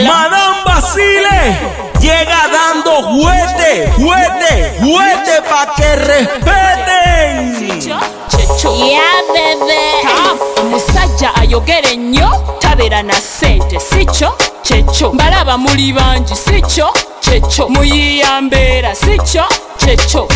Madame Basile llega dando juguete, juguete, juguete pa' que respeten. Yeah, ennyo tabeera na ssente sikyo kyekyo mbalaba muli bangi sikyo kyekyo muyiiya mbeera sikyo kyekyo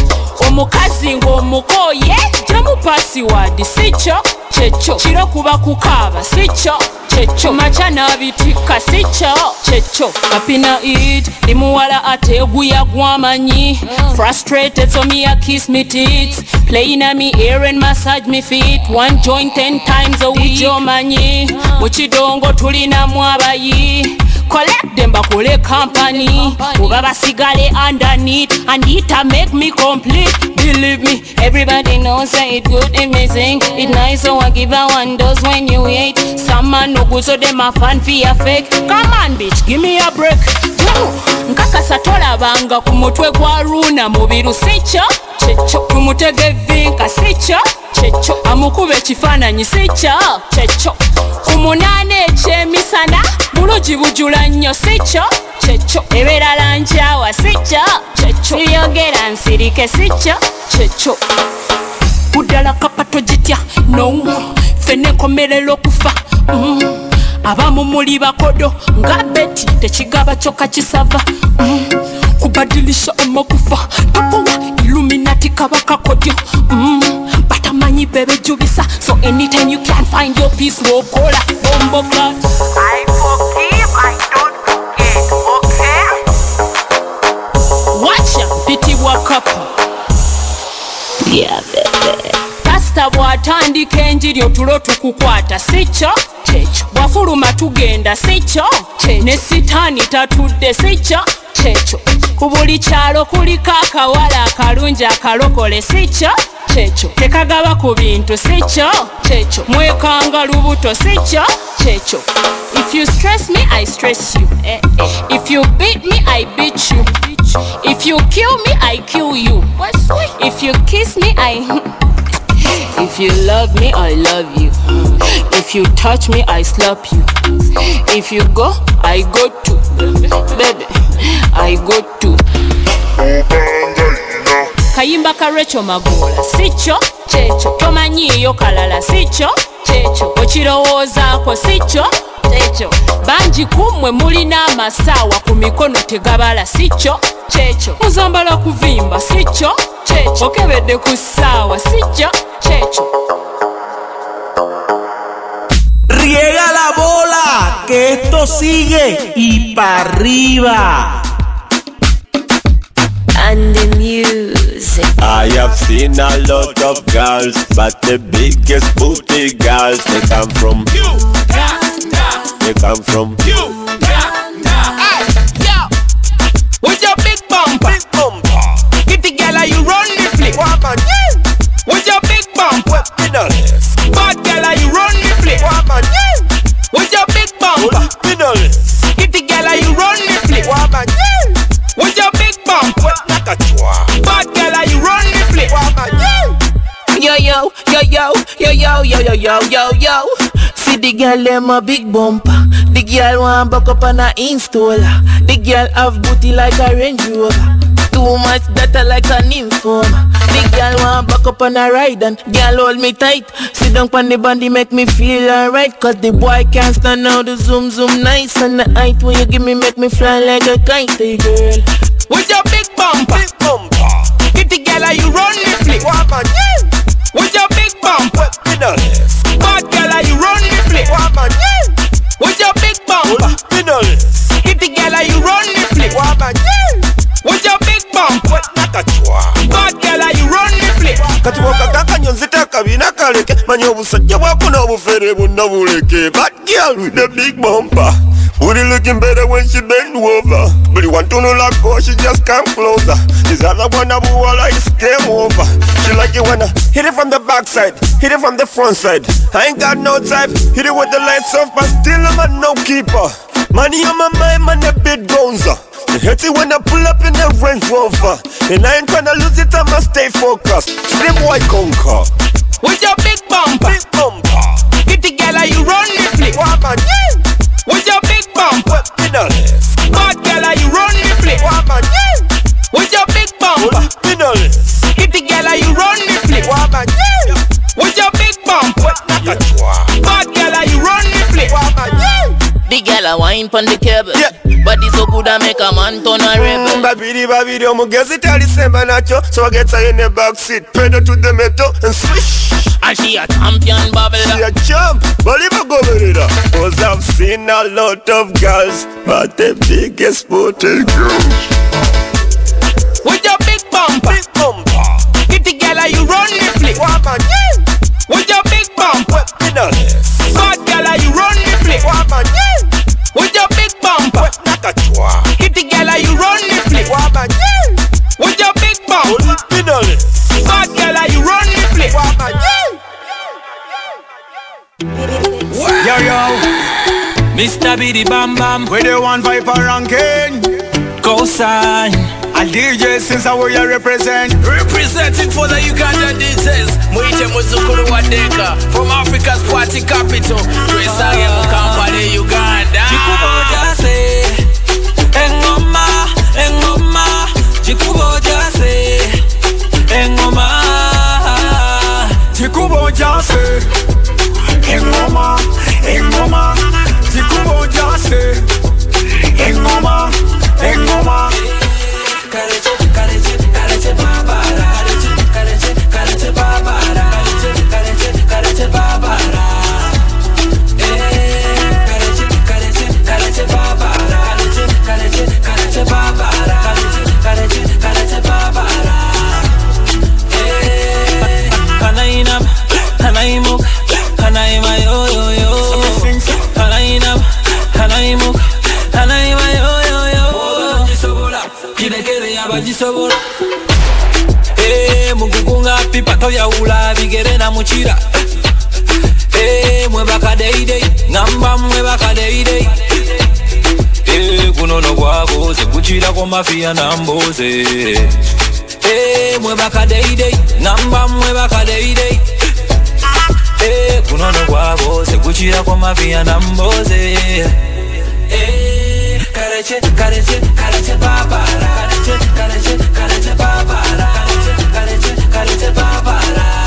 omukazi ng'omukooye gyamu pasiwadi sikyo kyekyo kiro kuba kukaaba sikyo kyekyo makya n'abitikka sikyo kyekyo kapina id ndi muwala ate eguya gwamanyi. Frustrated so me a kiss me tits. Playing on me ear and massage me feet. One joint ten times a week. Omanyi mu kidongo tulinamu abayi collect them bakole company. Oba basigale underneath and it make me complete. Believe me everybody knows that it good if me sing it nice so I give a one dose when you hate some man no good so them a fan for fake. Come on bitch give me a break nkakasa tolabanga ku mutwe gwa runa mubiru sikyo kyekyo tumutege vinka sikyo kyekyo amukuba ekifaananyi sikyo kyekyo ku munaana ekyemisana bulungi bujula nnyo sikyo kyekyo ebeerala nkyawa sikyo kyekyo sibyogera nsirike sikyo kyekyo buddala kapato gitya no fene nkomerera okufa. Mm. Abamu muli bakodo nga beti tekigaba kyokka kisava mm. kubadilisha amakufa tapowa iluminati kabaka kodyo mm. batamanyi bebejubisa so anytime you can find your peace wokola bomboka I forgive, I don't forget, okay? wacha pitibwa kapa pasita bw'atandika enjiri otulo tukukwata sikyo kyekyo bwafuluma tugenda sikyo? Ne sitaani tatudde sikyo? Kyekyo ku buli kyalo kuliko akawala akalungi akalokole sikyo? Kyekyo tekagaba ku bintu sikyo? Kyekyo mwekanga lubuto sikyo? Kyekyo if you stress me i stress you. If you beat me i beat you. If you kill me i kill you. If you kiss me i If you love me, I love you. If you touch me, I slap you. If you go, I go too. Baby, I go too. Kayimba ka recho magula. Sikyo kyekyo tomanyiiyo kalala. Sikyo kyekyo okirowoozaako sikyo kyekyo bangi kummwe mulina amasaawa ku mikono tegabala. Sikyo kyekyo muzambala kuvimba. Sikyo kyekyo okebedde ku ssaawa. Sikyo kyekyo Riega la bola, que esto sigue y para arriba. And the music. I have seen a lot of girls, but the biggest booty girls they come from you. They come from you. With your big bumper, Big bumper, get the girl you run the flick. woman, With yo yo yo yo yo yo. See the girl them a big bumper. The girl want back up on a installer. The girl have booty like a Range Rover. Too much data like an informer. The girl want back up on a ride and girl hold me tight. Sit down on the bandy make me feel alright. Cause the boy can't stand out the zoom zoom nice and the height when you give me make me fly like a kite, hey girl. With your big bumper, big bumper, get the girl you run the flick. With your big bum, whip me down. Bad girl, are you run the place? One man, yeah. With your big bumper, me down. Kitty girl, are you run the place? One man, yeah. With your big bumper, not a chua. Bad girl, are you run kati bwokakakanya nzita akabina kaleke. Manya obusajja bwako n'obufere bwonna buleke. But girl with the big bumper booty looking better when she bend over. Buli wantunulako she just come closer. This other one a buwala is game over. She like it when I hit it from the backside hit it from the front side. I ain't got no type hit it with the lights off but still I'm a no keeper. Money on my mind man the big gonza It hurts it when I pull up in the Range Rover And I ain't tryna lose it, I'ma stay focused Slim white conquer With your big bumper, Big bumper get the girl you run the flick. Woman, With your big bumper, Finalist. Bad girl, are you run the place? Woman, yeah. With your big bumper. Finalist. Kitty girl, are you run the place? Woman, yeah. With your big bumper. Nakachwa. Bad girl, are you run the place? Woman, yeah. The girl a wine pon the cable. Yeah. Body so good I make a man turn a Mm, rebel. babidi babidi, omugezi talisema nacho So I get her in the back seat Pedal to the metal and swish And she a champion bubble. She a jump, but if I go with it up Cause I've seen a lot of girls But the biggest booty girls With your big bumper. Big bumper Kitty girl, are you run the place? Woman, yeah With your big bumper. Finalist Bad girl, are you run the place? Woman, yeah With your big bumper. Nakachwa Kitty girl, are you run the place? Woman, yeah With your big bumper. Finalist Bad girl, are you run the place? Woman, yeah Yo yo, Mr. Biddy Bam Bam, We the one Viper ranking? Cosign. A DJ since I will you represent. Representing for the Uganda DJs Mwite Muzukuru wa Deka. From Africa's party capital. Twesange mu Kampala Uganda engoma, jikubo se, engoma. Tikubo Jase Engoma Engoma Tikubo Jase Engoma Engoma tobyawula bigere na mukira. Eh, mwe bakadeidei, ngamba mwe bakadeidei. Eh, gunono gwakoze gukirako mafiya namboze. Eh, mwe bakadeidei, ngamba mwe bakadeidei. Eh, gunono gwakoze gukirako mafiya namboze. Karece, karece, karece babara. Karece, karece, karece babara. Karece, karece babara.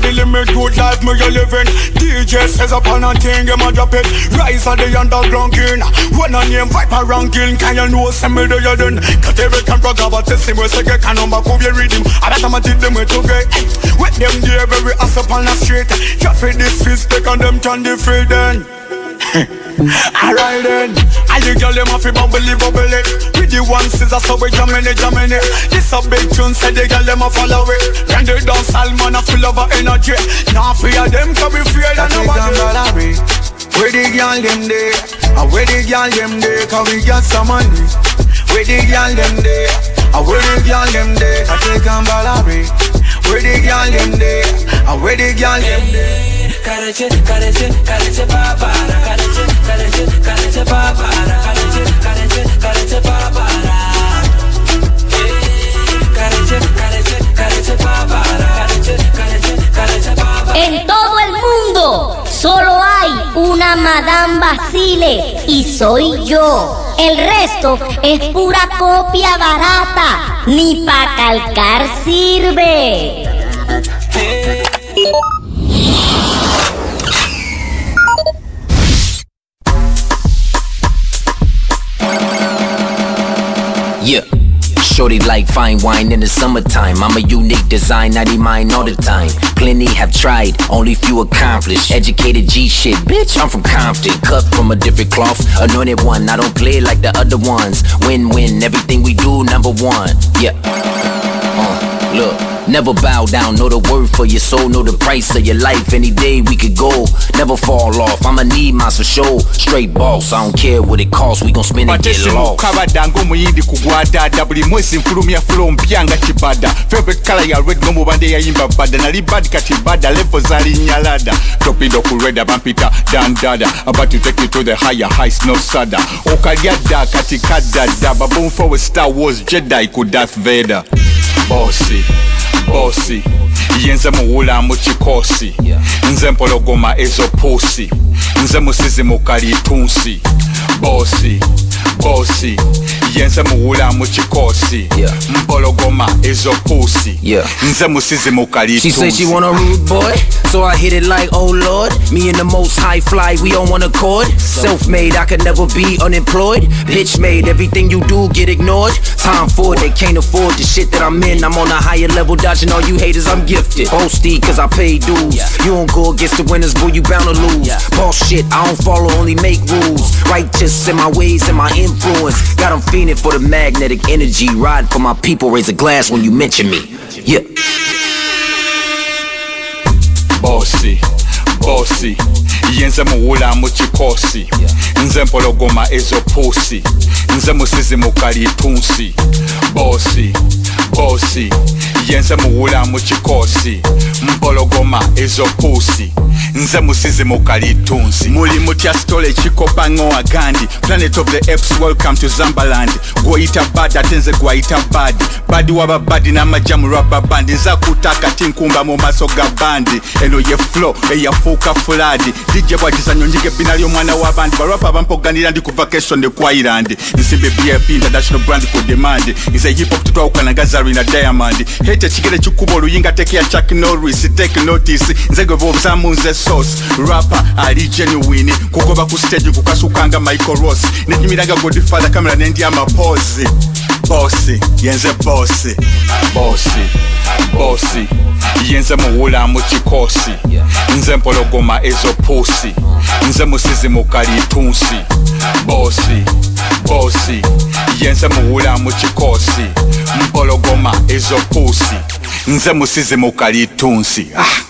The limit good life me you living. DJ says upon a thing him a drop it. Rise of the underground king. When a name Viper ranking Can you know some me do you done Cut every can rock about this him We say get can number cool you read him I bet I'm a take them way to get With them there very ass up on the street. Just for this fist Take on them can defeat then Alright then, all the girl them a fi bubbly bubble it. With the one scissors so we jamming it, jamming it. This a big tune, say the girl them a follow it. When they dance all man a full of energy. Now fear them can be feared and nobody. Where the girl them there, and where the girl them there Cause we got some money. Where the girl them there, and where the girl them there I take on Balari Where the girl them there, and where the girl them there carece, carece, carece papara, carece, carece, carece papara, carece, carece, carece papara. Eh, carece, carece, carece papara, carece, carece, carece papara. En todo el mundo solo hay una Madame Basile y soy yo. El resto es pura copia barata, ni pa' calcar sirve. Eh, Shorty like fine wine in the summertime. I'm a unique design, not mine all the time. Plenty have tried, only few accomplished. Educated G shit, bitch, I'm from Compton. Cut from a different cloth, anointed one. I don't play like the other ones. Win win, everything we do, number one. Yeah. Uh, look. Never bow down, know the worth for your soul, know the price of your life. Any day we could go, never fall off. I'ma need mine for sure. Straight boss, I don't care what it costs, we gon' spend and get lost. mukabada ng'omuyindi kugwa dada buli mwezi nfulumya flow mpya nga kibada favorite color ya red ng'omubande yayimba bada nali bad kati bada level zali nyalada topido ku red bampita dandada about to take you to the higher heights no sada okalya dda kati baboom forward star wars jedi ku darth vader bosi bosi yenze muwula mu kikosi nze mpologoma ezo pusi nze musizi mu kalitunsi bosi bosi yenze muwula mu kikosi mpologoma ezo pusi nze musizi mu She said she want a rude boy, so I hit it like, oh lord. Me and the most high fly, we on one accord. Self made, I could never be unemployed. Bitch made, everything you do get ignored. Time for it, they can't afford the shit that I'm in. I'm on a higher level, dodging all you haters, I'm gifted. Boasty, cause I pay dues. You don't go against the winners, boy, you bound to lose. Boss shit, I don't follow, only make rules. Righteous in my ways and my influence. Got them 'em fiending for the magnetic energy. Ride for my people, raise a glass when you mention me. Yeah. bosi bosi yenze muwula mu kikosi nze mpologoma ezo pusi nze musizi mu kalitunsi bosi bosi yenze muwula mu kikosi mpologoma ezo nze musizi mu kalitunsi. Muli mutya stole ekikopa wa gandi planet of the apes welcome to zambaland. Gwoyita bad ate nze gwayita badi badi waba badi n'amajja mu rwaba bandi nza kutaka tinkumba mu maaso ga bandi eno ye flo eyafuuka fuladi dijje bwagizanyo njiga ebbina ly'omwana w'abandi barwapa abampoganira ndi ku vacation island. Nsimbe bf international brand ku demand. Nze hip hop tutwawukana nga zarina diamond. Hete ekigere kikuba oluyinga teke ya chuck norris take notice. Nze gwe bwobuzamu nze sauce. Rapper ali genuine? Ku stage kukasukanga michael ross nejimiraga godfather kamera nendi amapozi bosi yenze bosi bosi bosi yenze muwula mu kikosi nze mpologoma ezo pusi nze musizi mukali tunsi. Bosi bosi yenze muwula mu kikosi mpologoma ezo pusi nze musizi mukali tunsi. Ah.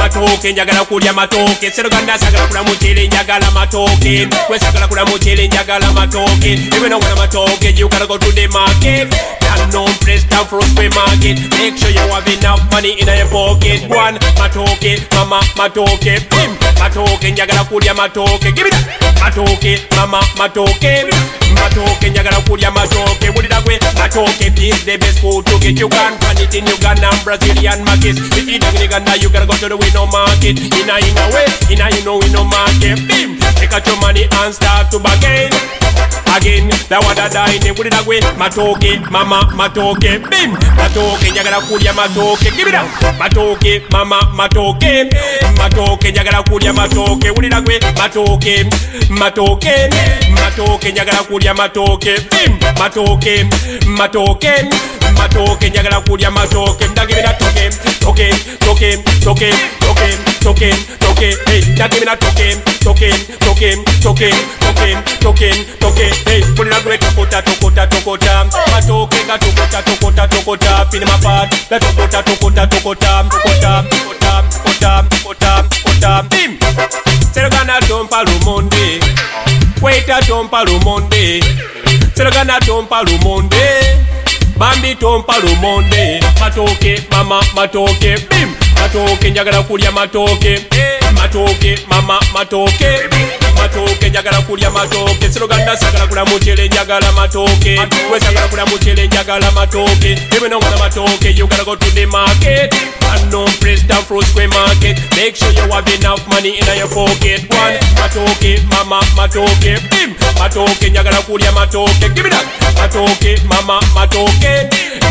Matoke, njagala kulya matoke. Sit Uganda, sagala kula muchele, njagala matoke. We sagala kula when I'm matoke, you gotta go to the market. No place down for a market. Make sure you have enough money in your pocket. One, matoke, mama, matoke, bim. Matoke, njagala kulya matoke. Give it up. Matoke, mama, matoke. Matoke, njagala kulya matoke. Wulira gwe, matoke is the best food to get. You can find it in Uganda and Brazilian markets. If you don't Uganda, you gotta go to the window market. In a in a way, in a in a window market. Bim. Take out your money and start to bargain. Again, that what I dine with it away. Matoke, mama, matoke, bim. Matoke, njagala kulya matoke. Give it up. Matoke, mama, matoke. Matoke, njagala kulya matoke. With it away. Matoke, matoke. Matoke, njagala kulya matoke. Bim. Matoke, matoke. Matoke, njagala kulya matoke. Ndagibira toke, toke, toke, toke, toke, toke, toke. Hey, ndagibira toke, toke, toke, toke, toke, toke, toke. Hey, pulira gwe tokota, tokota, tokota. Matoke ga tokota, tokota, tokota. Pin my part. La tokota, tokota, tokota, tokota, tokota, tokota, tokota. Bim. Serogana tompa lumonde. Waita tompa lumonde. Serogana tompa lumonde. Bambi tompa lumonde. Matoke, mama, matoke. Bim. Matoke, njagala kulya matoke. Matoke, mama, matoke. Matoke, njagala kulya matoke. Seroganda sagala kula muchele njagala matoke. We sagala kula muchele njagala matoke. Even though matoke, you go to the market. No place square market. Make sure you have enough money in your pocket. One matoke, mama, matoke. Bim. Matoke, njagala kulya matoke. Give it mama, matoke.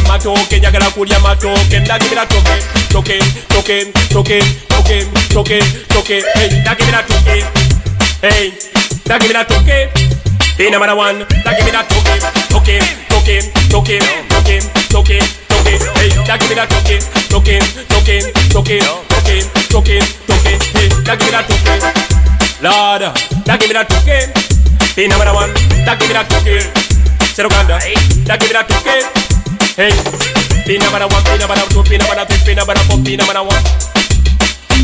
Matoke, njagala kulya matoke. Ndagibira toke, toke, toke, toke, toke, toke, toke. Hey, ndagibira toke. Hey, that give me that okay. Hey, number one, That give me that okay, okay, okay, okay, okay, okay, okay. Hey, that give me that okay, okay, okay, okay, okay, okay, okay. Hey, that give me that okay. Lord, that give me that okay. Hey, number one, That give me that okay. Seroganda, hey, now give me that okay. Hey, pina bara one, pina bara two, pina bara three, pina bara four, pina bara one.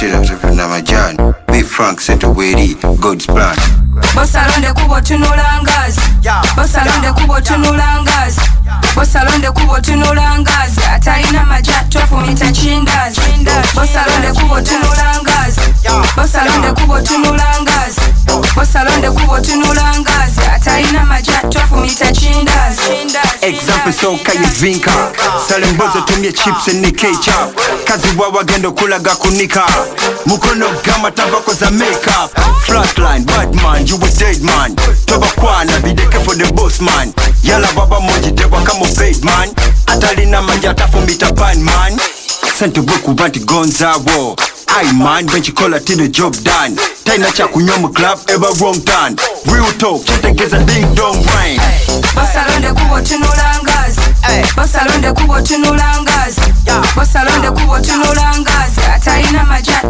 be number one, be number one, Bekasaba mshira tupenda majani Big Frank sente weri God's plan bosalonde kubo tunula ngazi bosalonde kubo tunula ngazi bosalonde kubo tunula ngazi atalina maja tofumita chindazi bosalonde kubo tunula ngazi bosalonde kubo tunula ngazi bosalonde kubo tunula ngazi atalina majatofu tofumita chindazi Example soka yezinka Sale mbozo tumye chips ni ketchup Kazi wawa gendo kulaga kunika Mukono gama tabako za makeup. Flatline, bad man, you a dead man. Toba kwana, bideke for the boss man. Yala baba moji dewa kama paid man. Atalina majatafu mita pan man sente bwekuba nti gonzawo iman benkikola tine job dan talina kyakunywa mu club eba wrong turn real talk ding dong rain basalonde kubo tunulangazi eh. basalonde kubo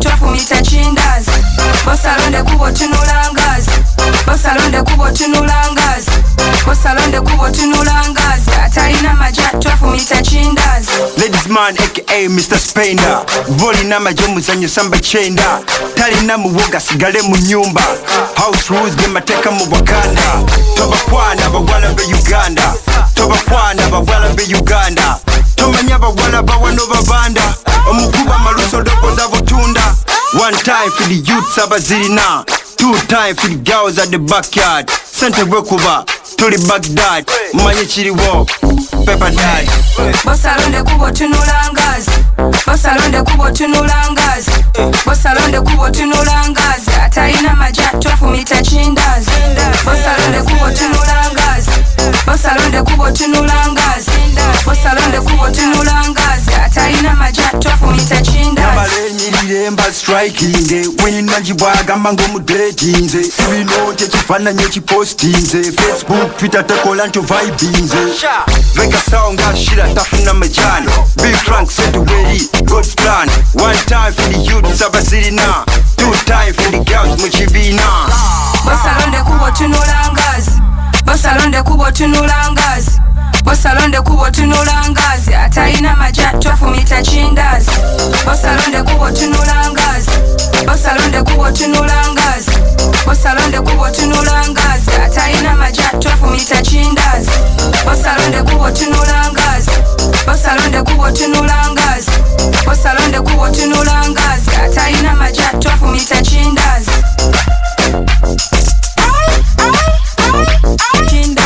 tofumita kindazi basalonde kubo tunulangazi basalonde kubotunulangazi basalonde kubotunulangazi atalina maja tofu mita Ladies man aka mr spainer voli na maja muzanyo samba kyenda talina muwoga sigale mu nyumba house rules ge mateeka mu buganda tobakwana bawala be uganda. Tobakwana bawala be uganda. Tomanya bawala bawano babanda omukuba maluso dokoza butunda one time for the youths abazirina Two time for the girls at the backyard. Sent a over to the Baghdad. Manye chili walk, pepper dad. Bosalonde kubo tunulangazi. Bosalonde kubo tunulangazi. Bosalonde kubo tunulangazi. Atalina maja tofu mita chindazi. Bosalonde kubo tunulangazi. Bosalonde kubo tunulangazi. osalonde kubotunulangaazi atalina maja tofumita kindabalenyirire mba strikinze wenyinangi bwagamba ng'omudetinze sibinote ekifaananyi ekipostinze facebook twitter takola ntyo vibinze. Vegasawo nga shira tafuna mejani. Bfrank setuweri gods plan. One time for the youth abasirina two time for the girls mu kibiina basalonde kubotunulangaazi basalonde kubotunulangaazi bosalonde kubotunula ngazi Ataina maja twafumita cindazi bosalonde kubotunula ngazi bosalonde kubotunula ngazi. Bosalonde kubotunula ngazi Ataina maja twafumita cindazi bosalonde kubotunula ngazi bosalonde kubotunula ngazi. Bosalonde kubotunula ngazi Ataina maja twafumita cindazi Chindazi.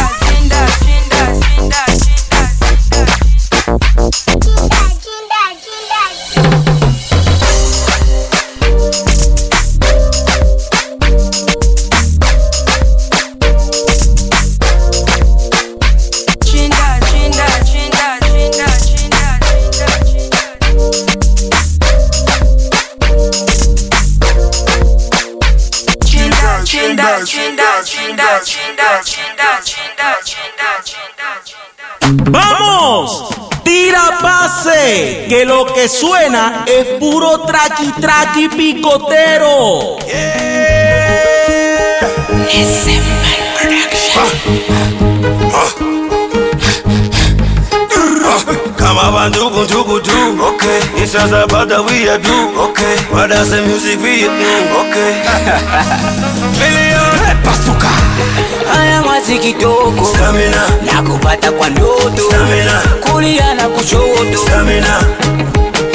¡Vamos! Tira base, que lo que suena es puro traqui traqui picotero. Kama bandugu ndugu tu Okay It's just about that we are do. Okay What does the music we do Okay Million Pasuka haya mazi kitoko. Stamina. na kupata kwa ndoto. Stamina. kulia na kushoto. Stamina.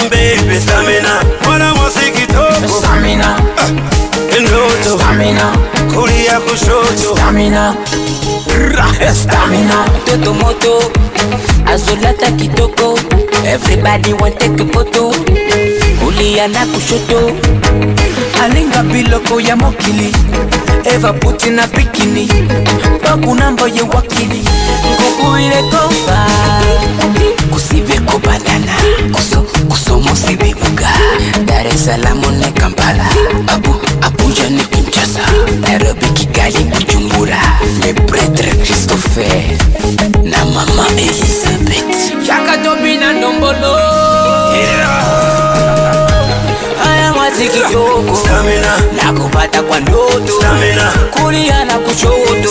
Baby, stamina. Mwana mwasi kitoko. Stamina. Uh, ndoto. Stamina. Kulia kushoto. Stamina. Ra, stamina. Toto moto. Azolata kitoko. Everybody want take a photo. Kulia na kushoto alinga biloko ya mokili. Eva puti na bikini bakunambo ye wakili nkukubile kofa kusibe ko banana. Kuso kusomosi bibuga dar es salaam ne kampala. Abu abuja ne kinshasa. Nairobi kigali bujumbura. Le pretre christopher na mama elizabeth yakatobina ndombolo mwazi kidogo. Nakupata kwa ndoto. Kulia na kushoto.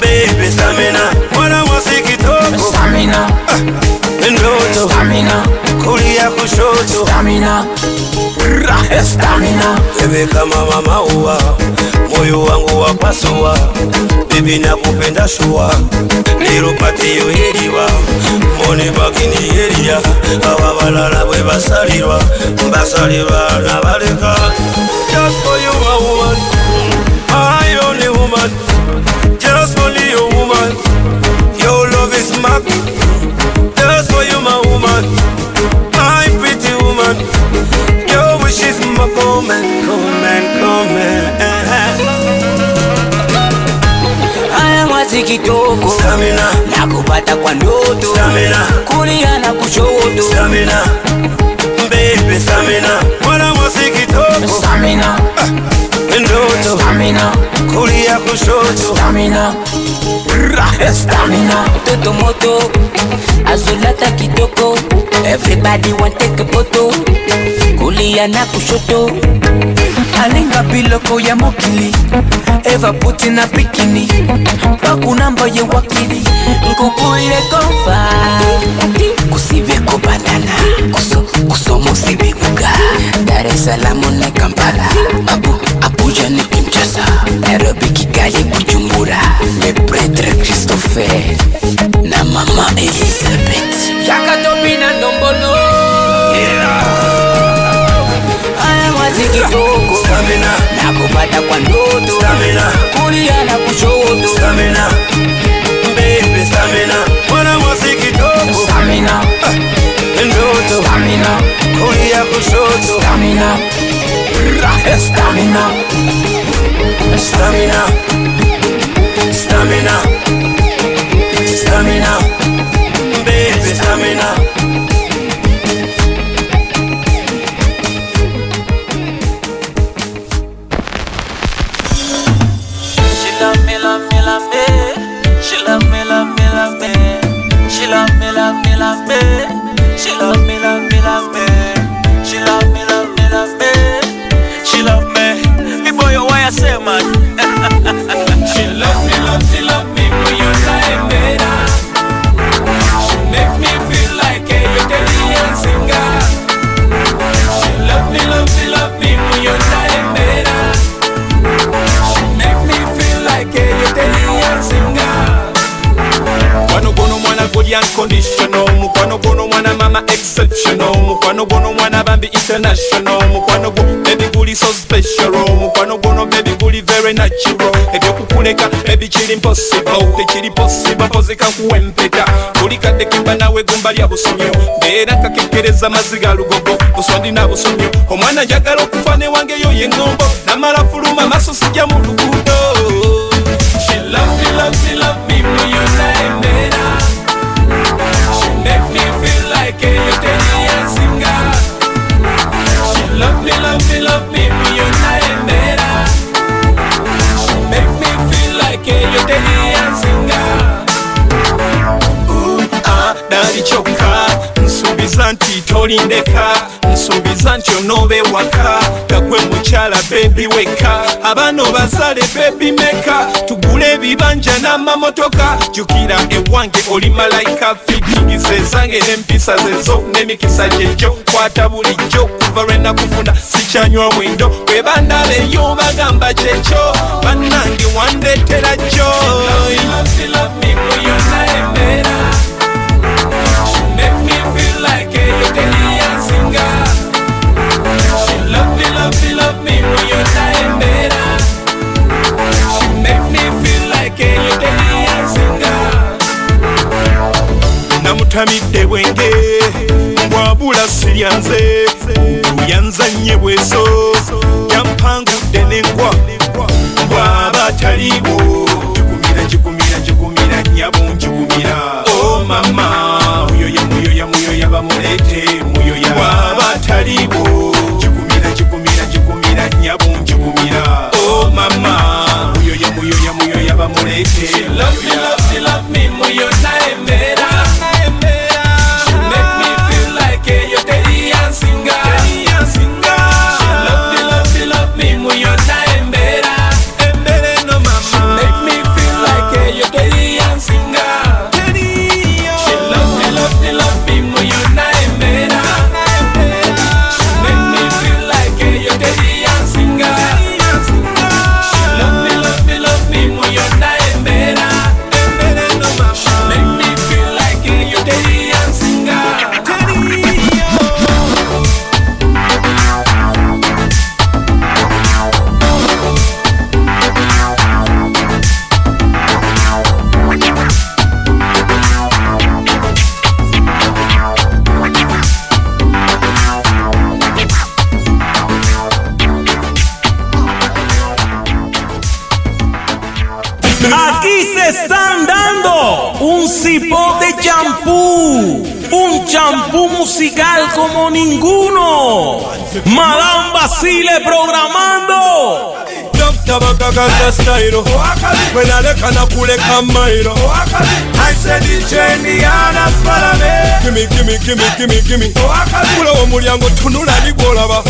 Baby stamina. Mwana mwasi kitoko Stamina. Ndoto. Stamina. Kulia kushoto. Stamina Stamina. Wewe kama mama uwa Moyo wangu wapasua Bibi nakupenda shua Lero pati yo heriwa Mone bakini heria Aba balala bwe basalirwa Basalirwa nabaleka Just for you a woman mwazi kidogo Stamina. Nakupata kwa ndoto. Stamina. Kulia na kushoto. Stamina. Baby stamina. Mwana mwasi kitoko. Stamina. Ndoto. Stamina. Kulia kushoto. Stamina. Stamina. Toto moto. Azolata kitoko. Everybody want take a photo. Kulia na kushoto alinga biloko ya mokili eva puti na bikini bakunamba ye wakili nkukuile kofa kusibeko banana kuso kusomosi bibuga dar ne kampala abu abuja ne kinshasa nairobi kigali bujumbura le pretre christopher na mama elizabeth haya mwazi kidogo nakupata kwa ndoto. Kulia na kushoto. Stamina. Baby stamina. Mwana mwasi kitoko Stamina. Ndoto. Stamina. Kulia kushoto. Stamina. Stamina Stamina. Stamina. Stamina international. Mukwano go baby guli so special. Mukwano gono baby guli very natural. Ebyokukuleka baby kiri impossible. Tekiri possible kozeka kuwempeta. Buli kadde kimba nawe gumba lya busomyo mbeera kakekereza maziga lugogo. Buswandi na busomyo omwana njagala okufa ne wange yo yeŋŋombo namala fuluma maaso sijja mu luguudo. She love me, love me, love me, tolindeka nsuubiza nti onoobe waka gagwe mukyala bebi weka. Abaana obasale bebi meka tugule ebibanja n'amamotoka. Jukira ewange oli malayika fikingi zezange n'empisa zezo n'emikisa gyegyo kwata bulijjo kuva lwe nakufuna sikyanywa mwindo. Bwe bandaba eyo bagamba kyekyo bannange wandeetera joy She make me feel like ntamidde bwenge mbwabula siryanze ugu yanzanye bweso yampangudde nenkwa bwaba taliwo. Njugumira njugumira njugumira nyabu njugumira o mama. Muyoya muyoya muyoya bamulete muyoya bwaba taliwo. Njugumira njugumira njugumira nyabu njugumira o mama. Muyoya muyoya muyoya bamulete love me, love me, love me, muyona Uganda style. When I look and I pull it come mile I said it's Indiana Spalame Gimme, gimme, gimme, gimme, gimme. Kula wa mulyango tunula libolaba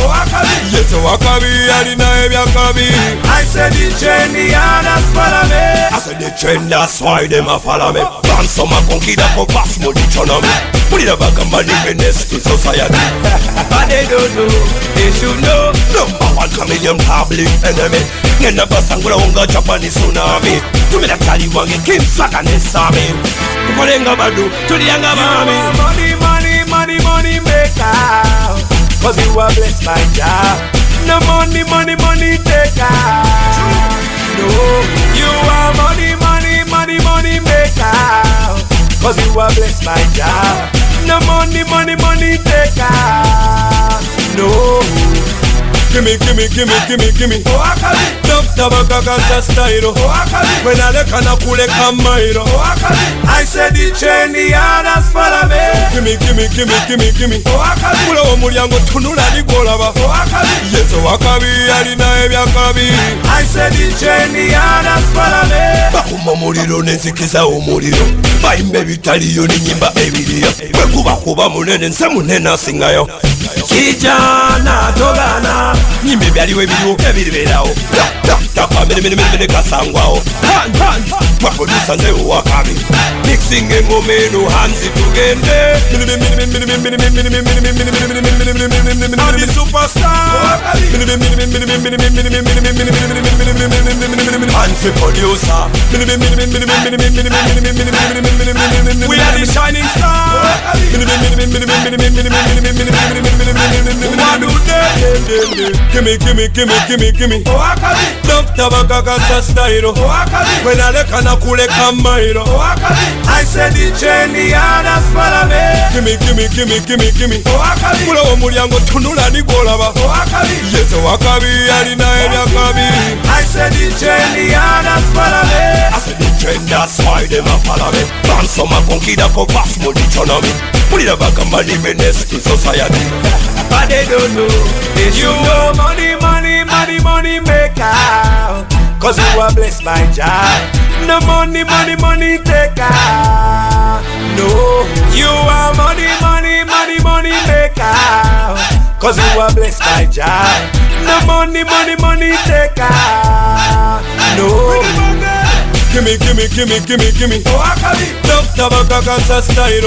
Yes, wakabi alina ebyakabi I said it's Indiana Spalame I said it's Indiana Spalame them a follow me Bansoma konkida ko pass mo economy Mulira bagamba ni menace to society. But they don't know, they should know. Number one chameleon public enemy. Ngenda basangula unga japani tsunami. Tumira tali wange kimsaka nesami ukolenga badu tuliyanga mami money money money money maker. Cause you are blessed by God. No money money money taker. No cause you are blessed my God no money money money taker. No Gimme, gimme, gimme, gimme, gimme. Oh, Oakali Dub tabaka kasa styro Oakali oh, When I look and I pull it come myro Oakali oh, I say DJ Nianas para me Gimme, gimme, gimme, gimme, gimme. Oakali Kula wa mulyango tunula ligolaba Oakali Yes, Oakali alina ebyakabi I say DJ Nianas para me Bakuma muliro nenzikiza omuliro bayimba ebitaliyo n'ennyimba ebiriyo bwe kuba kuba munene nse munene asingayo. Kijana togana nyimba ebyaliwo ebiriwo ebiriberawo takambenemenemene kasangwawo twaprodusa nze owakabi mixing engoma eno hansi tugende Adi superstar Hansi producer We are the shining star Gimme, gimme, gimme, gimme, gimme Dr. Bagagasa style. Wenalekana kuleka mairo I said icheniana spalame Gimme, gimme, gimme, gimme, gimme. Kulawo mulyango tunula ligolaba Yeze wakabi alina ebyakabi I said icheniana spalame I said ichen that's why them a follow me Bansoma konkida ko pass mo economy Mulira bagamba ni menace to society. But they don't know. They know. Money, money, money, money maker. Cause you are blessed by Jah. No money, money, money taker. No You are money, money, money, money maker. Cause you are blessed by Jah. No money, money, money taker. No Gimme, gimme, gimme, gimme, gimme. Oh, Dr. Bagagasa style.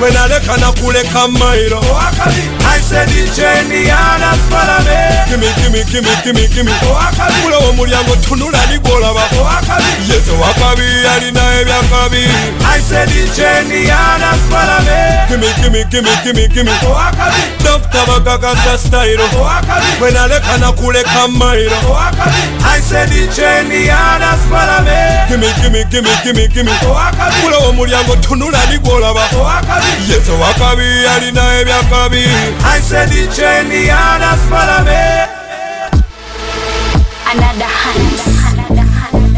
Wenalekana kuleka mairo I said icheniana spalame Gimme, gimme, gimme, gimme, gimme. Oh, Kulawo mulyango tunula ligolaba oh, Yeze wakabi alina ebyakabi I said icheniana spalame Gimme, gimme, gimme, gimme, gimme. Dr. Bagagasa style. Wenalekana kuleka mairo I said icheniana spalame gimme gimme gimme gimme gimme. Kula omulyango tunula nigwolaba yesu wakabi alina ebyakabi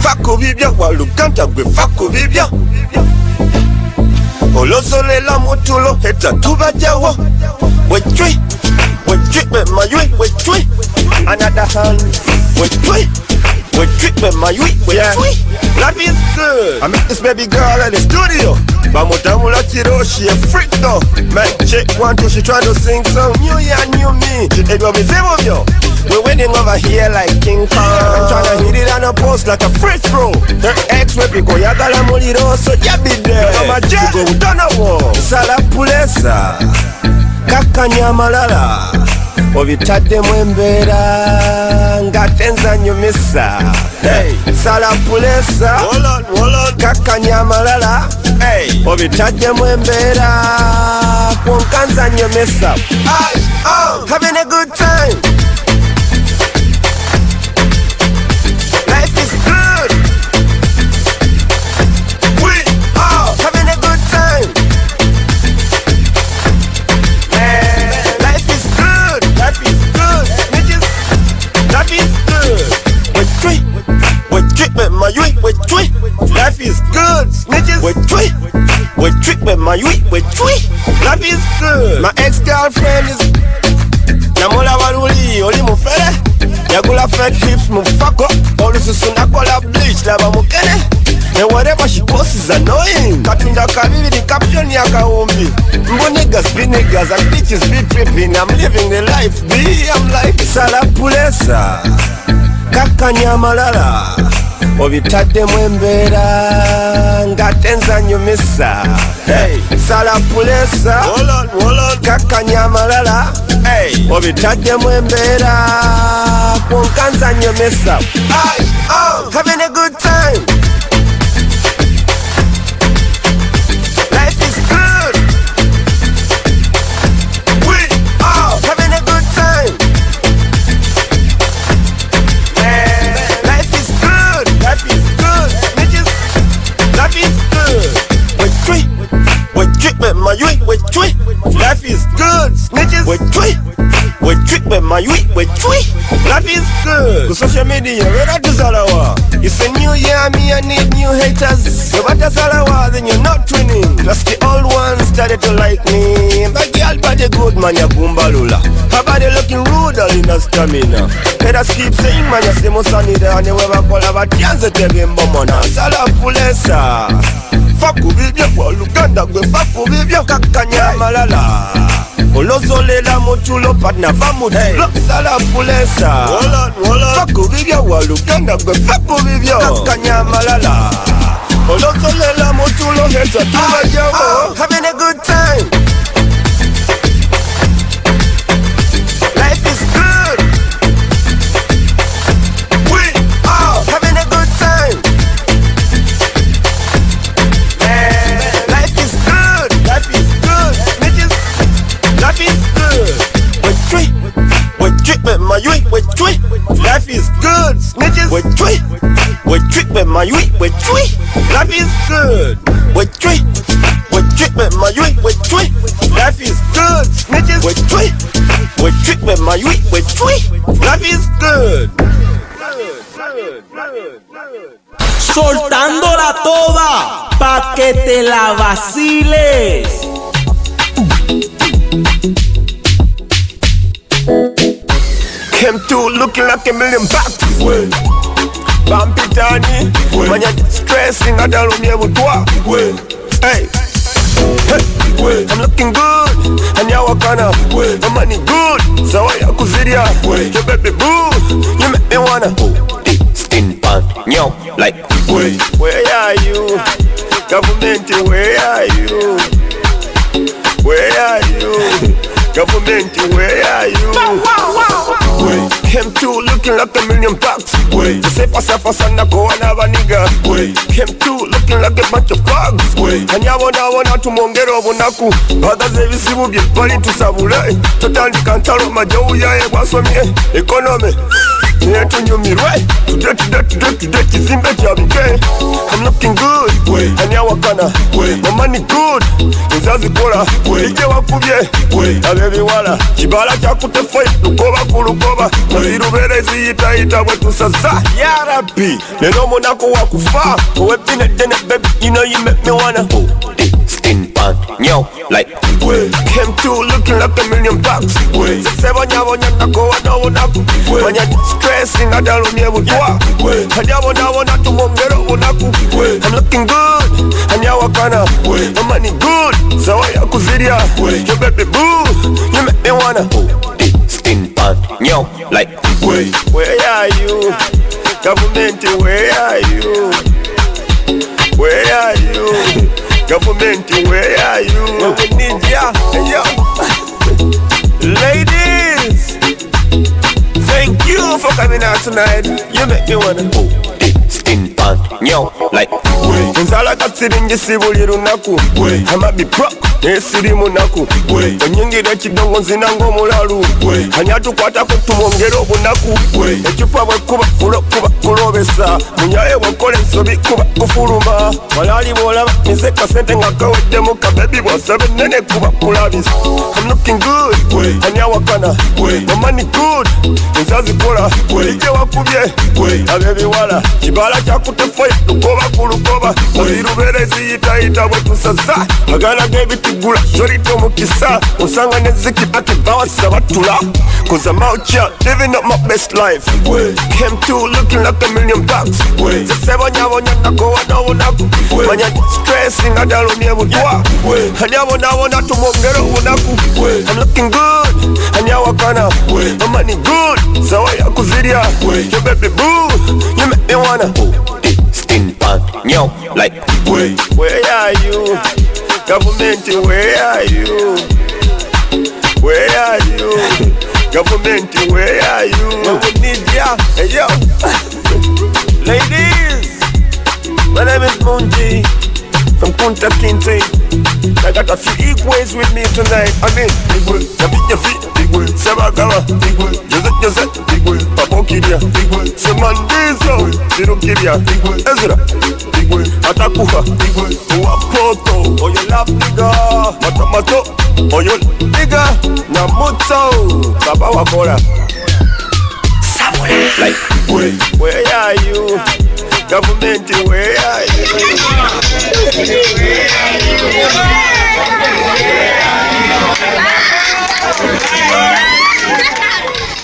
fakubibya waluganda gwe fakubibya olosolela mutulo etatubajawo wecwi wecwi emaywi wecwi anadahan wecwi another hand wecwi wecwi bemaywi wecwi Life is good. I met this baby girl in the studio. Bamutambula kiro, she a freak though. Man, check one two, she try to sing some new year, new me. It will be zero yo. We're winning over here like King Kong. I'm tryna hit it on a post like a free throw. Her ex we piko yagala muliro, so yeah be there. Mama Jack, go utana wo. Sala pulesa, kakanya malala. Obitaddemu embeera ngatenza nyumisa hey. sala pulesa kakkanya amalala. Hey. obitaddemu embeera kunkanza nyumisa having a good time Snitches. We're tree. We're with my you. We're tweet. Life is good. My ex-girlfriend is. Namola luli oli mufere yagula fed hips mufako olususu nakola bleach laba mukene And whatever she posts is annoying Katunda kabibiri caption ya kaumbi Mbo niggas be niggas and bitches be tripping I'm living the life B I'm like Salapulesa. Kakanya amalala obitaddemu embeera ngatenza nyumisa hey. sala pulesa kakkanya amalala. Obitaddemu embeera kunkanza nyumisa oh. having a good time my you. We're tree. Life is good. Snitches. We're tree. We're my you. we tweet. Life is good. Ku social media, where to Zalawa? It's a new year, me, I need new haters. No matter Zalawa, then you're not winning. Plus the old ones started to like me. My girl body good, man, ya kumbalula. Her body looking rude, all in a stamina. Haters keep saying, man, ya semo sanida. And never call her, but yanze tebe mbomona. Sala pulesa. Faku kwa Luganda, gwe faku bibyo, kakanya malala. Olozolela mutulo patna va mutulo sala pulesa. Faku bibyo wa luganda gwe faku bibyo kakanya malala olozolela mutulo heza tubajawo ah, ah, having a good time Life is good. Snitches. We're. We're treatment, my you. We're. Life is good. We're. We're treatment, my you. We're. Life is good. Snitches. We're. We're treatment, my you. We're. Life is good. Soltándola toda pa' que te la vaciles. Came to looking like a million bucks. Bampitani, manya stressing adalumye butwa. Hey. Hey. I'm looking good, and you wakana. My money good, so I kuzirya. Your baby boo, you make me wanna. Skin pan, yo, like. Where are you? Government, where are you? Where are you? Government, where are you? way. Him too looking like a million bucks. Way. To say pasa pasa na go anaba nigga. Way. Him too looking like a bunch of bugs way. Anyabona bona tumwongera obunaku bagaza ebizibu bye bali tusabule eh? totandika ntalo majowuyaye gwasomye ekonome eh? Naye tunyumirwe tude tude tude tude kizimbe kya I'm looking good. Ani awakana. Mamani good. Nzazikola ije wakubye. Abebiwala kibala kyakutefe lukoba ku lukoba mazirubeere ziyitayita bwe tusaza yarabi lero omunaku wakufa. Owepinedene bebi you know you make me wanna. Skin pan, yo, like Came through looking like a million bucks. Sesebonyabonya nakowa n'obunaku manya stressing adalumye butwa ani abonabona tumwongera obunaku I'm looking good ani my money good sawa yakuzirya yo baby boo you make me wanna skin pan, yo, like Where are you? Government, where are you? Where are you? Government, where are you? We need ya. Hey, tonight. You make me wanna. skin pan, yo, like nsala kasiringi si buli lunaku amabi pro naye siri munaku. Onyingira ekidongo nzina ng'omulalu. Ani atukwatako tumwongere obunaku. Bwekuba fulo kuba kulobesa. Munyaye bwekola ensobi kuba kufuluma walaali bwolaba nze kasente nga kaweddemu kabebi bwasaba ennene kuba kulabisa. I'm looking good. Ani awakana mamani good. Nsazikola ije wakubye. Abebiwala. Kibala kyakutefoye lukoba ku lukoba. Ozirubeere ziyitayita bwe tusaza agana solita omukisa osanga ne bawasa batula Cause I'm out here living up my best life. Came to looking like a million bucks. Zesebonyabonya nakowa n'obunaku manya stressing adalumye butwa ani abonabona tumwongere obunaku I'm looking good. Ani awakana mamani good. Sawa yakuzirya yo baby boo. You make me wanna. Skin pan, yo, like Where are you? Government, where are you? Where are you? Government, where are you? We need ya. Hey, yo. Ladies, my name is Munji from Kunta Kinte. I got a few equals with me tonight. I mean, big way, Yafi Yafi, big way, Sebagawa, big way, Jose Jose, big way, Papa Kiria, big way, Semandizo, Zero Kiria, big Ezra, big Atakuha, big way, Wapoto, Oyo Lap Nigga, Matamato, Oyo oh, Nigga, Namuto, Baba Wakora. like Where, where are you? Government, where are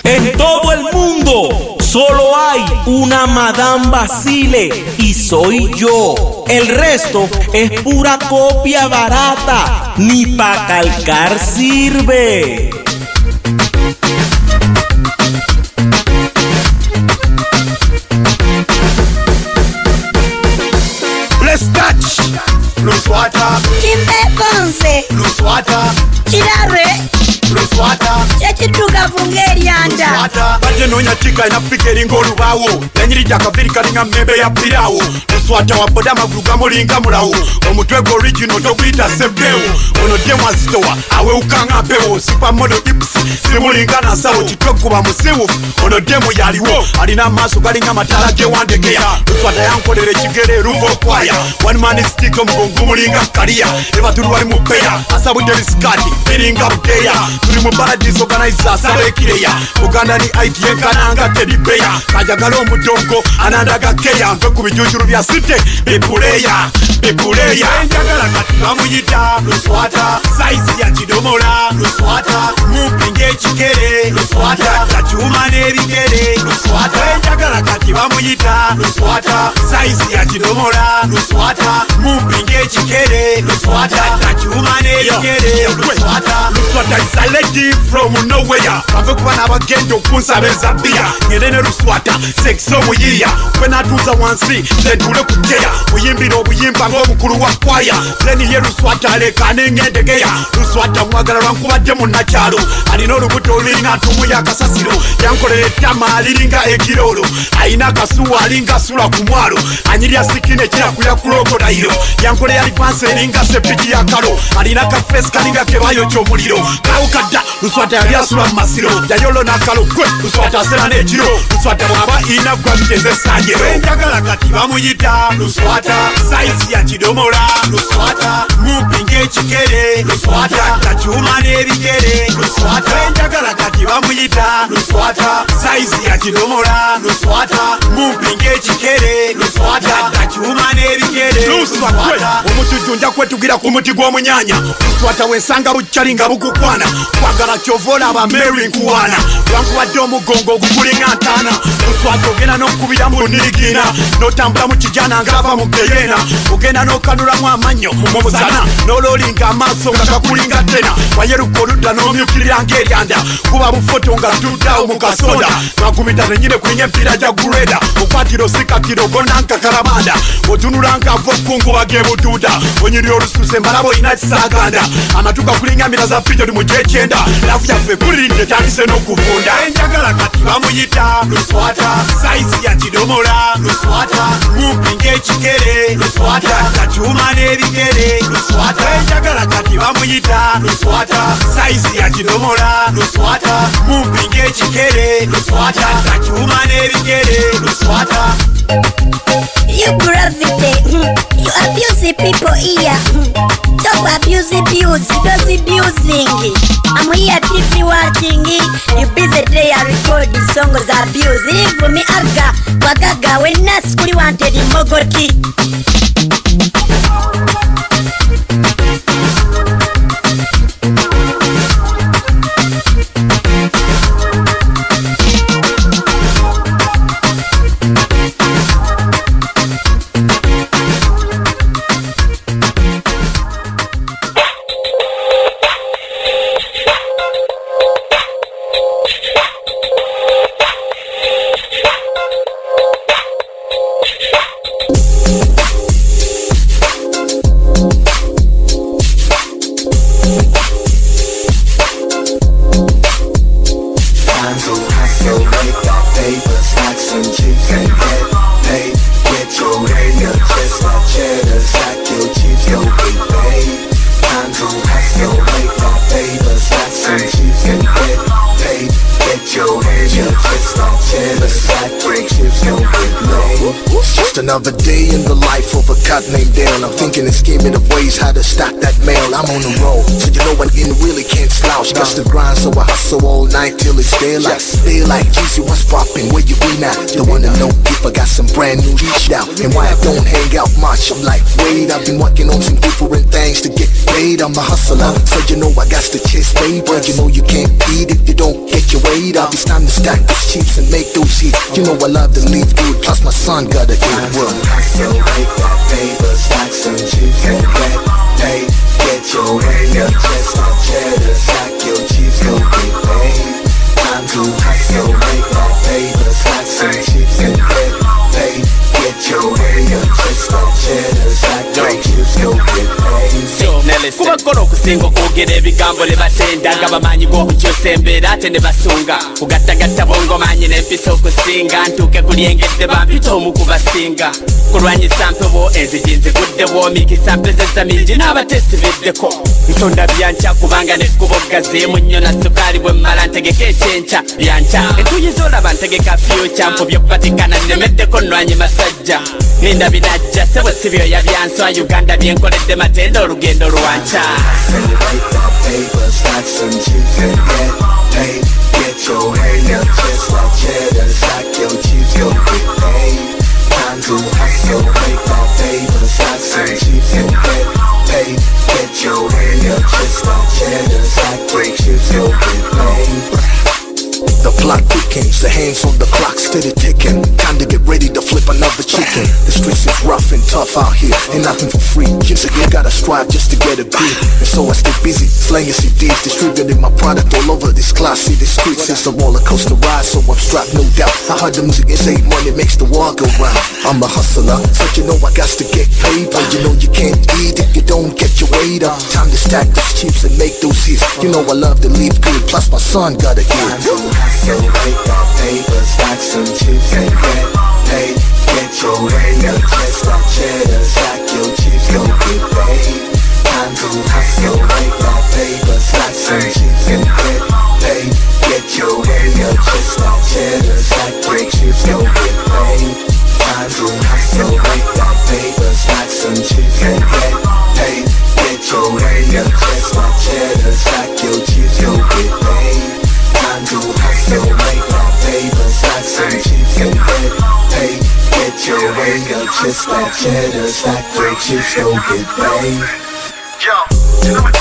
En todo el mundo solo hay una Madame Basile y soy yo. El resto es pura copia barata, ni pa' calcar sirve. Loose water Kirarwe Loose water kyekiddugavu ng'eryanda badde noonya tika enafika eringa olubaawo nanyirija akaviri kalinga mmembe ya piraawo luswata wa boda amagulu gamulinga mulawo omutwe gwe original toguyita sebbeewo ono dye mwazitowa awewukanga mpewo supamodo ips simulinga nasawo kitwe guba musiwufu ono demu yaliwo alina amaaso galinga matala gewandegeya luswata yankolera ekigere eruva okwaya wanimani stika omugongo mulinga kaliya eba tuli wali mu peya asabudde bisikati biringa budeya tuli mu paradise organiza asaba ekireya uganda ni it yenkananga teribeya kajagala omudongo anandaga keya mpe ku bijujuru bya site bipuleya bipuleya. Enjagala kati bamuyita luswata. Saizi ya kidomola luswata. Mupinga ekigere luswata. Kakyuma n'ebigere luswata. Enjagala kati bamuyita luswata. Saizi ya kidomola luswata. Mupinga ekigere luswata. Kakyuma n'ebigere luswata. Luswata is a lady from nowhere bave kuba n'abagenda okunsaba ezabiya ngene ne luswata sex omuyiya kwe natuuza wansi nentule ku jeya muyimbira obuyimba ng'omukulu wa kwaya. Zeni ye luswata aleka n'engendegeya luswata mwagala lwankubadde munnakyalo alina olubuto olulinga ntumu yakasasiro yankolera ettama aliringa ekiroolo alina akasuwa alinga sula ku mwalo anyirya sikine kirakulya ku lokodayiro yankolera lipansi eringa sepiki ya kalo. Alina kafesi kalinga kebayokya omuliro kawukadda luswata yali asula mu masiro yayolo n'akalo gwe luswata sera n'ekiro luswata bwaba ina gwa muteze sanjero enjagala kati bamuyita luswata. Saizi ya kidomola luswata. Mumpi ng'ekikere luswata. Kakyuma n'ebigere luswata. Enjagala kati bamuyita luswata. Saizi ya kidomola luswata. Mumpi ng'ekikere luswata. Kakyuma n'ebigere luswata. omutujunja kwetugira ku muti gw'omunyanya luswata wensanga bukyali nga bugukwana kwagala kyova olaba mary nkuwaana lwankubadde omugongo ogukulinga ntaana luswata ogenda n'okubira mu nirigina n'otambula mu kijana ng'ava mu geyeena ogenda n'okanulamu amannyo mu musana. N'oloolinga amaaso nga gakulinga tena wayeruka oludda n'omyukirira ng'eryanda. Kuba bufoto nga tuddawo mu kasoda magumita nenyine kulinga empiira gya gureda okwatiro sikatiro gonanka kalabanda. Otunulanga ava okunguba gebuduuda onyiri olususe mbalaba olina kisaaganda amatu gakulinga mira za pijoni mu gyekyenda lafu yaffe kulirinde tandise n'okuvunda enjagala kati bamuyita luswata. Saizi ya kidomola. Luswata. Mumpi ng'ekigere luswata. Kakyuma n'ebigere luswata. Enjagala kati bamuyita luswata. Saizi ya kidomola. Luswata. Mumpi ng'ekigere luswata. Kakyuma n'ebigere luswata. You gravity, you abuse the people here. Stop abuse abuse, those abusing. I'm here deeply watching. singing You busy today I recording songs abuse Nivumi arga. Wagaga wena sikuli wanted in mogorki another day in the life of a cut named Dale. I'm thinking and scheming of ways how to stack that mail. I'm on the road, so you know I didn't really can't slouch. Just the grind, so I hustle all night till it's daylight. Daylight, Jeezy, what's poppin'? Where you be now? The one to know if I got some brand new reached out. And why I don't hang out much. I'm like, wait, I've been working on some different things to get paid. I'm a hustler, so you know I got to chase paper. You know you can't eat if you don't get your weight up. It's time to stack those chips and make those hits. You know I love to leave good, plus my son got a good work. Hustle, make that paper, stack some chips and get paid. Get your radio, just like cheddar, stack your chips, go get paid. Time to hustle, make that paper, stack some chips and get paid. Get your radio, just like cheddar, stack your chips, go get paid. Kuba kola okusinga okwogera ebigambo ne batenda nga bamanyi g'okukyusa embeera ate ne basunga kugattagatta bongo manyi n'empisa okusinga ntuuke ku lyengedde bampita omu ku basinga kulwanyisa mpewo enzigi nziguddewo mikisa mpezeza mingi n'abatesibiddeko nsonda byanca kubanga nekkubo gazimu nnyo na sukaali bwe mmala ntegeka ekyenca byanca entuyi zolaba ntegeka fyuca nfubye okupatikana nnemeddeko nnwanyi masajja ngenda binajja sebo si byoya byanswa uganda byenkoledde matenda olugendo lwanca get your radio, just like cheddar, stack your chips, go get paid. Time to make that paper, stack some and get paid. Get your radio, just like cheddar, stack your chips, go get paid. The plot thickens, the hands on the clock steady ticking. Time to get ready to flip another chicken. The streets is rough and tough out here, ain't nothing for free. Kids again gotta strive just to get a grip. And so I stay busy, slanging CDs, distributing my product all over this class. See the streets is a roller coaster ride, so I'm strapped, no doubt. I heard the music is ain't money makes the world go round. I'm a hustler, so you know I got to get paid. But you know you can't eat if you don't get your weight up. Time to stack those chips and make those hits. You know I love to leave good, plus my son gotta get. Hustle, make that paper, stack some chips and get paid. Get your radio, just like cheddar, stack your chips, go get paid do hustle make my paper Stack some chips and get paid Get your way up just like cheddar Stack break chips, go get paid I do hustle make my paper Stack some chips and get paid Get your way up just like cheddar Stack your chips, go get paid I do hustle make my paper Stack some chips and get paid Get your way up just like cheddar Stack break chips, go get paid I'ma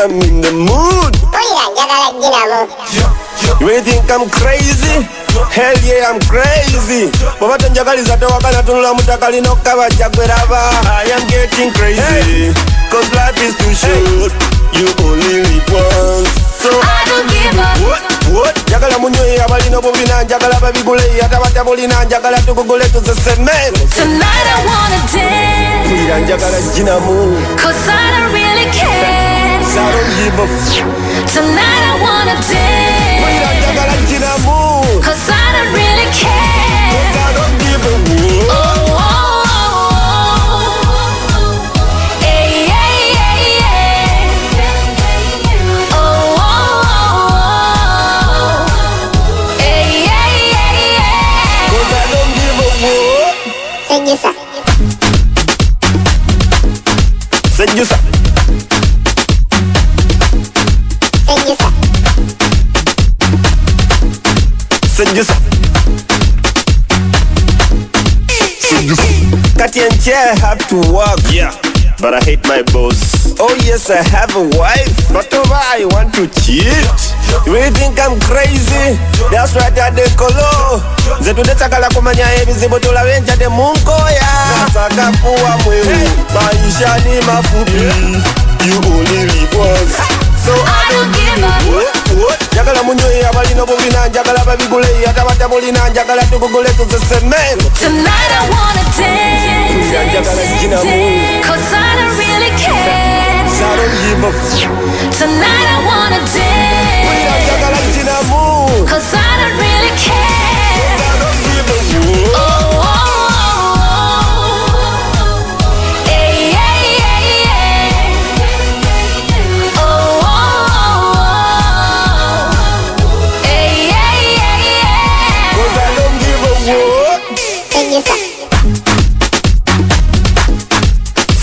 I'm in the mood. Oh, you really think I'm crazy? Hell yeah, I'm crazy. Bwabadde njagaliza tewakana tunula mutakali nokaba jagweraba. I am getting crazy. Cause life is too short. You only live once. So I don't give a what? What? njagala munywe abalina obulina njagala babigule ate batabulina njagala tukugule tuzeseme Tonight I wanna dance. mpulira njagala jinamu Cause I don't really care. I don't give a f- Tonight I wanna mpulira dance. njagala jinamu Cause I don't really care. I don't give a Oh, w- oh, oh, oh. Hey, hey, hey, hey. Oh, oh, oh, oh. Hey, Sedusa Sedusa Kati and chair have to work. Yeah. But I hate my boss. Oh yes I have a wife. But over I want to cheat. You really think I'm crazy? That's right I dekolo Nze tudetsakala kumanya ebizibu tulabe njade munkoya Nataka kuwa mweru. Maisha ni mafupi. You only live once So I don't give what? njagala munywe abalina obulina njagala babigule ate batabulina njagala tukugule tuzesemere Tonight I wanna Mpulira njagala jinamu Cause I don't really care. I don't give a f- Tonight I wanna dance. Cause I don't really care. I don't give a oh,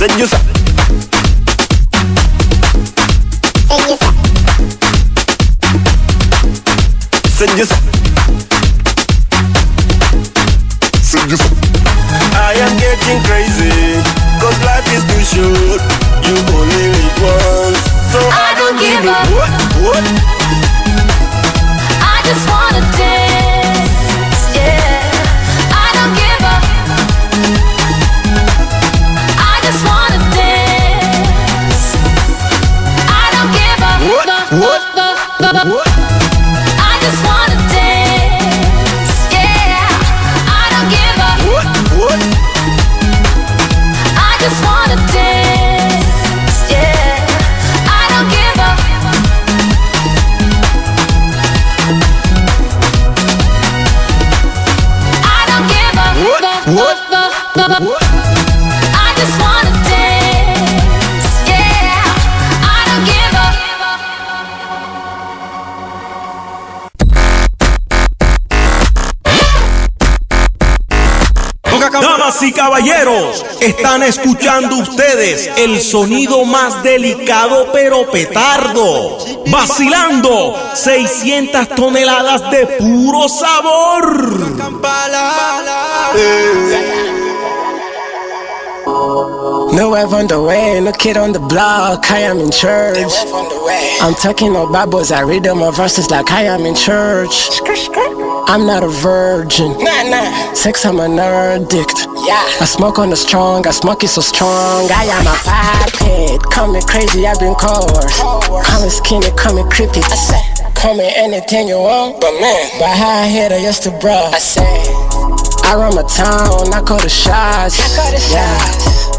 Sedusa Sedusa Sedusa y caballeros, están escuchando ustedes el sonido más delicado pero petardo. Vacilando 600 toneladas de puro sabor. New wave on the way, no kid on the block, I am in church. I'm talking about boys, I read them my verses like I am in church. I'm not a virgin. Nah, nah. Sex, I'm an addict. Yeah. I smoke on the strong, I smoke it so strong. I am a. Call me crazy, I've been coerced. Call me skinny, coming creepy. I say, call me anything you want. But man, but how I hit I used to bro. I say, I run my town, I call the shots. Yeah.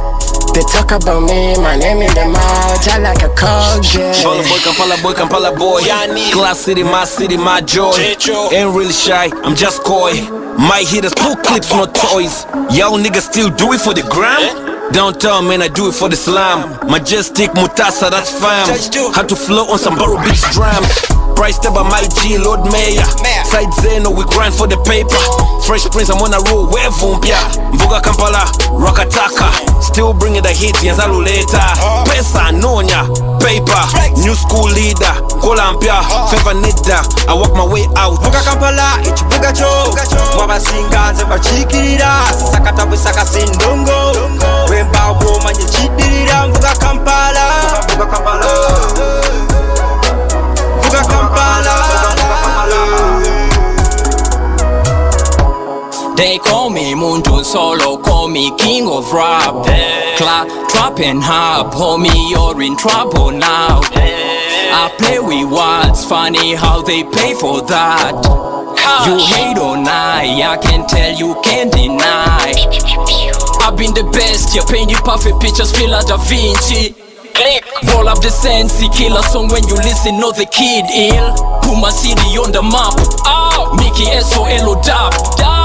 They talk about me, my name in the mouth, I like a cold Kampala boy, Kampala boy, Kampala boy. Glass city, my city, my joy. Ain't really shy, I'm just coy. My hitters pull clips, no toys. Y'all niggas still do it for the gram? Eh? Downtown, man, I do it for the slam. Majestic, Mutasa, that's fam. Had to flow on some Barrow Beach drums. Up by my G, Lord Mayor. Side Zeno, we grind for the paper. Fresh Prince, I'm on a roll, where vumpia. Mbuga Kampala, Rockataka. Still bringing the hits, Yanzalu later. Uh-huh. Pesa, Nonya, paper. New school leader, Kolampia, Fever uh-huh. Nida. I walk my way out. Mbuga Kampala, ekibuga kyo mwabasinga nze bakiikirira sakata bwe sakasa endongo bwemba bwomanye kiddirira mbuga kampala mbuga kampala uh-huh. They call me Mundu Solo, call me king of rap. Clap, trap and hop, homie, you're in trouble now. I play with words, funny how they pay for that. You hate on I, I can tell you can't deny. I've been the best, you paint the perfect pictures, feel like Da Vinci. Roll up the sensi, killer song when you listen, know the kid ill. Put my city on the map. Oh, Mickey S-O-L-O dap.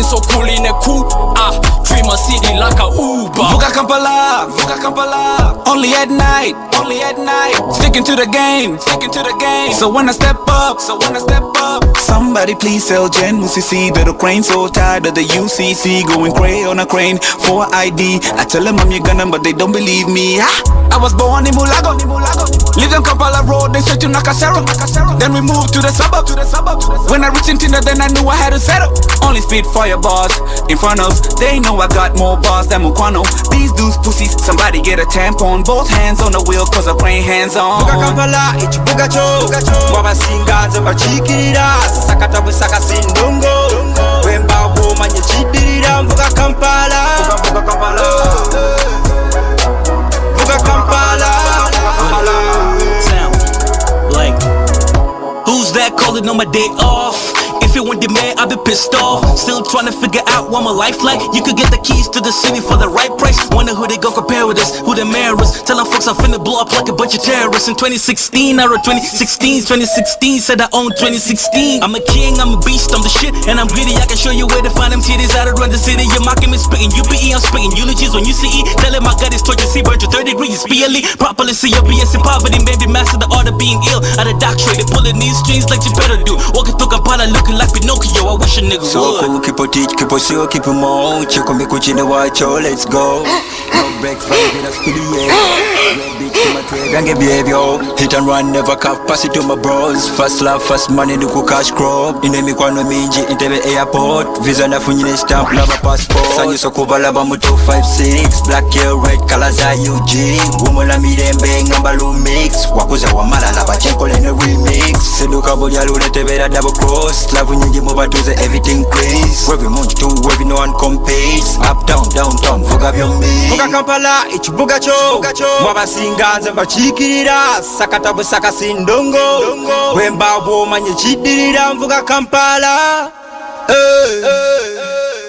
So cool in a coupe. Ah, treat my city like a Uber. Vuka Kampala, Vuka Kampala. Only at night, only at night. Sticking to the game, sticking to the game. So when I step up, so when I step up. Somebody please tell Jen Musisi that the crane so tired of the UCC going cray on a crane for ID. I tell them I'm your Ugandan but they don't believe me. Ah, I was born in Mulago, lived on Kampala Road, they said to Nakasero. Then we moved to the suburb. When I reached in Tinder, then I knew I had to settle. Only spit fire bars in front of They know I got more bars than Mukwano. These dudes pussies, somebody get a tampon. Both hands on the wheel cause I brain hands on. mbuga kampala ekibuga kyo mwabasinga nze bakiikirira sakata bwe sakasa endongo bwemba bwomanye kiddirira mbuga kampala. Mbuga kampala. Like, who's that calling on my day off? If it went demand, I've been pissed off. Still trying to figure out what my life like. You could get the keys to the city for the right price. Wonder who they go compare with us, who the mayor is. Tell them folks I'm finna blow up like a bunch of terrorists. In 2016, I wrote 2016, 2016, said I own 2016. I'm a king, I'm a beast, I'm the shit, and I'm greedy. I can show you where to find them titties. I run the city, you're mocking me, spitting. UPE, I'm spitting eulogies on UCE. Tell him my gut is torture, see, burn to third degree. Spearly, properly see your BS in poverty. Maybe master the art of being ill. Out of doctorate, they pulling these strings like you better do. Walking through Kampala looking like Pinocchio. I wish a nigga So would. cool, keep a teach, keep a show, keep a more Check on me, coach in the white show, let's go. No breaks, five get a speedy, yeah Red bitch my trade, and get behavior. Hit and run, never cuff, pass it to my bros. Fast love, fast money, nuku cash crop. Ine mikwano mingi, Entebbe airport. Visa nafunyine stamp, lava passport. Sanyi love a mu 256 Black hair, red colors are UG Wumula mirembe, ngamba lumix Wakuza wamala, lava chenkole ne remix. Seduka bulya lule tebera double cross. Love nyingi mu batuze everything craze Every month to every no one compares Up down, downtown, vuga byombi. Vuga Kampala, ekibuga kyo Mwabasinga nze bakiikirira Sakata bwe sakasa endongo Bwemba bwomanye kiddirira nvuga Kampala. Hey, hey.